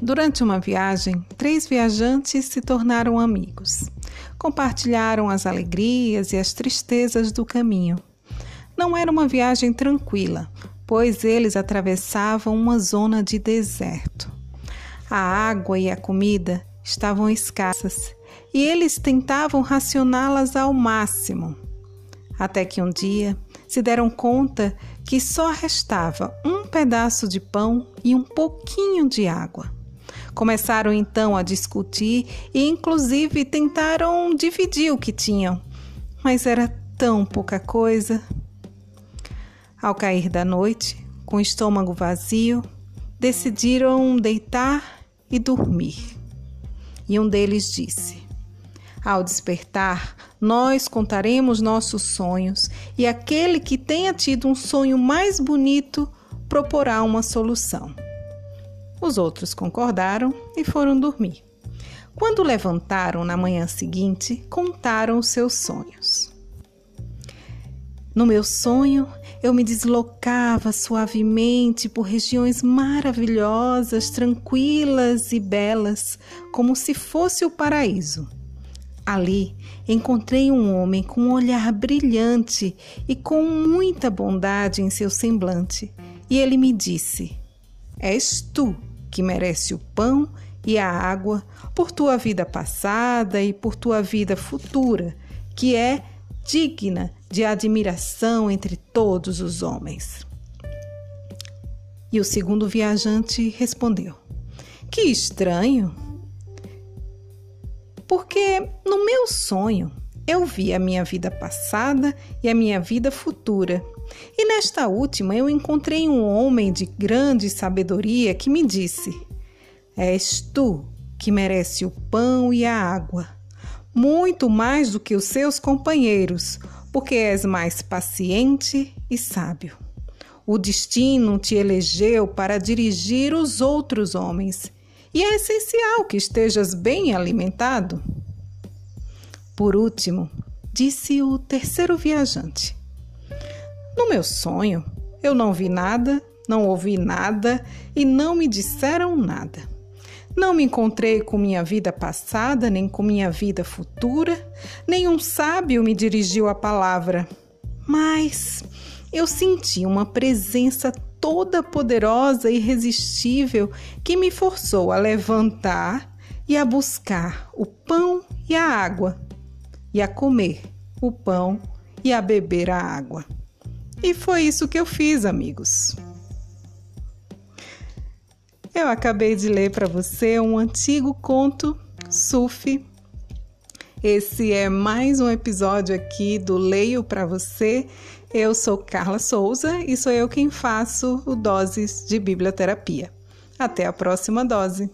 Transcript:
Durante uma viagem, três viajantes se tornaram amigos. Compartilharam as alegrias e as tristezas do caminho. Não era uma viagem tranquila, pois eles atravessavam uma zona de deserto. A água e a comida estavam escassas e eles tentavam racioná-las ao máximo. Até que um dia se deram conta que só restava um pedaço de pão e um pouquinho de água. Começaram então a discutir e, inclusive, tentaram dividir o que tinham, mas era tão pouca coisa. Ao cair da noite, com o estômago vazio, decidiram deitar e dormir. E um deles disse: Ao despertar, nós contaremos nossos sonhos, e aquele que tenha tido um sonho mais bonito proporá uma solução. Os outros concordaram e foram dormir. Quando levantaram na manhã seguinte, contaram os seus sonhos. No meu sonho, eu me deslocava suavemente por regiões maravilhosas, tranquilas e belas, como se fosse o paraíso. Ali encontrei um homem com um olhar brilhante e com muita bondade em seu semblante, e ele me disse: És tu que merece o pão e a água por tua vida passada e por tua vida futura, que é digna de admiração entre todos os homens. E o segundo viajante respondeu: Que estranho! porque no meu sonho eu vi a minha vida passada e a minha vida futura. E nesta última eu encontrei um homem de grande sabedoria que me disse: És tu que merece o pão e a água, muito mais do que os seus companheiros, porque és mais paciente e sábio. O destino te elegeu para dirigir os outros homens e é essencial que estejas bem alimentado. Por último, disse o terceiro viajante: No meu sonho, eu não vi nada, não ouvi nada e não me disseram nada. Não me encontrei com minha vida passada, nem com minha vida futura, nenhum sábio me dirigiu a palavra. Mas eu senti uma presença toda poderosa e irresistível que me forçou a levantar e a buscar o pão e a água, e a comer o pão e a beber a água. E foi isso que eu fiz, amigos. Eu acabei de ler para você um antigo conto Sufi. Esse é mais um episódio aqui do Leio para você eu sou Carla Souza e sou eu quem faço o Doses de Biblioterapia. Até a próxima dose!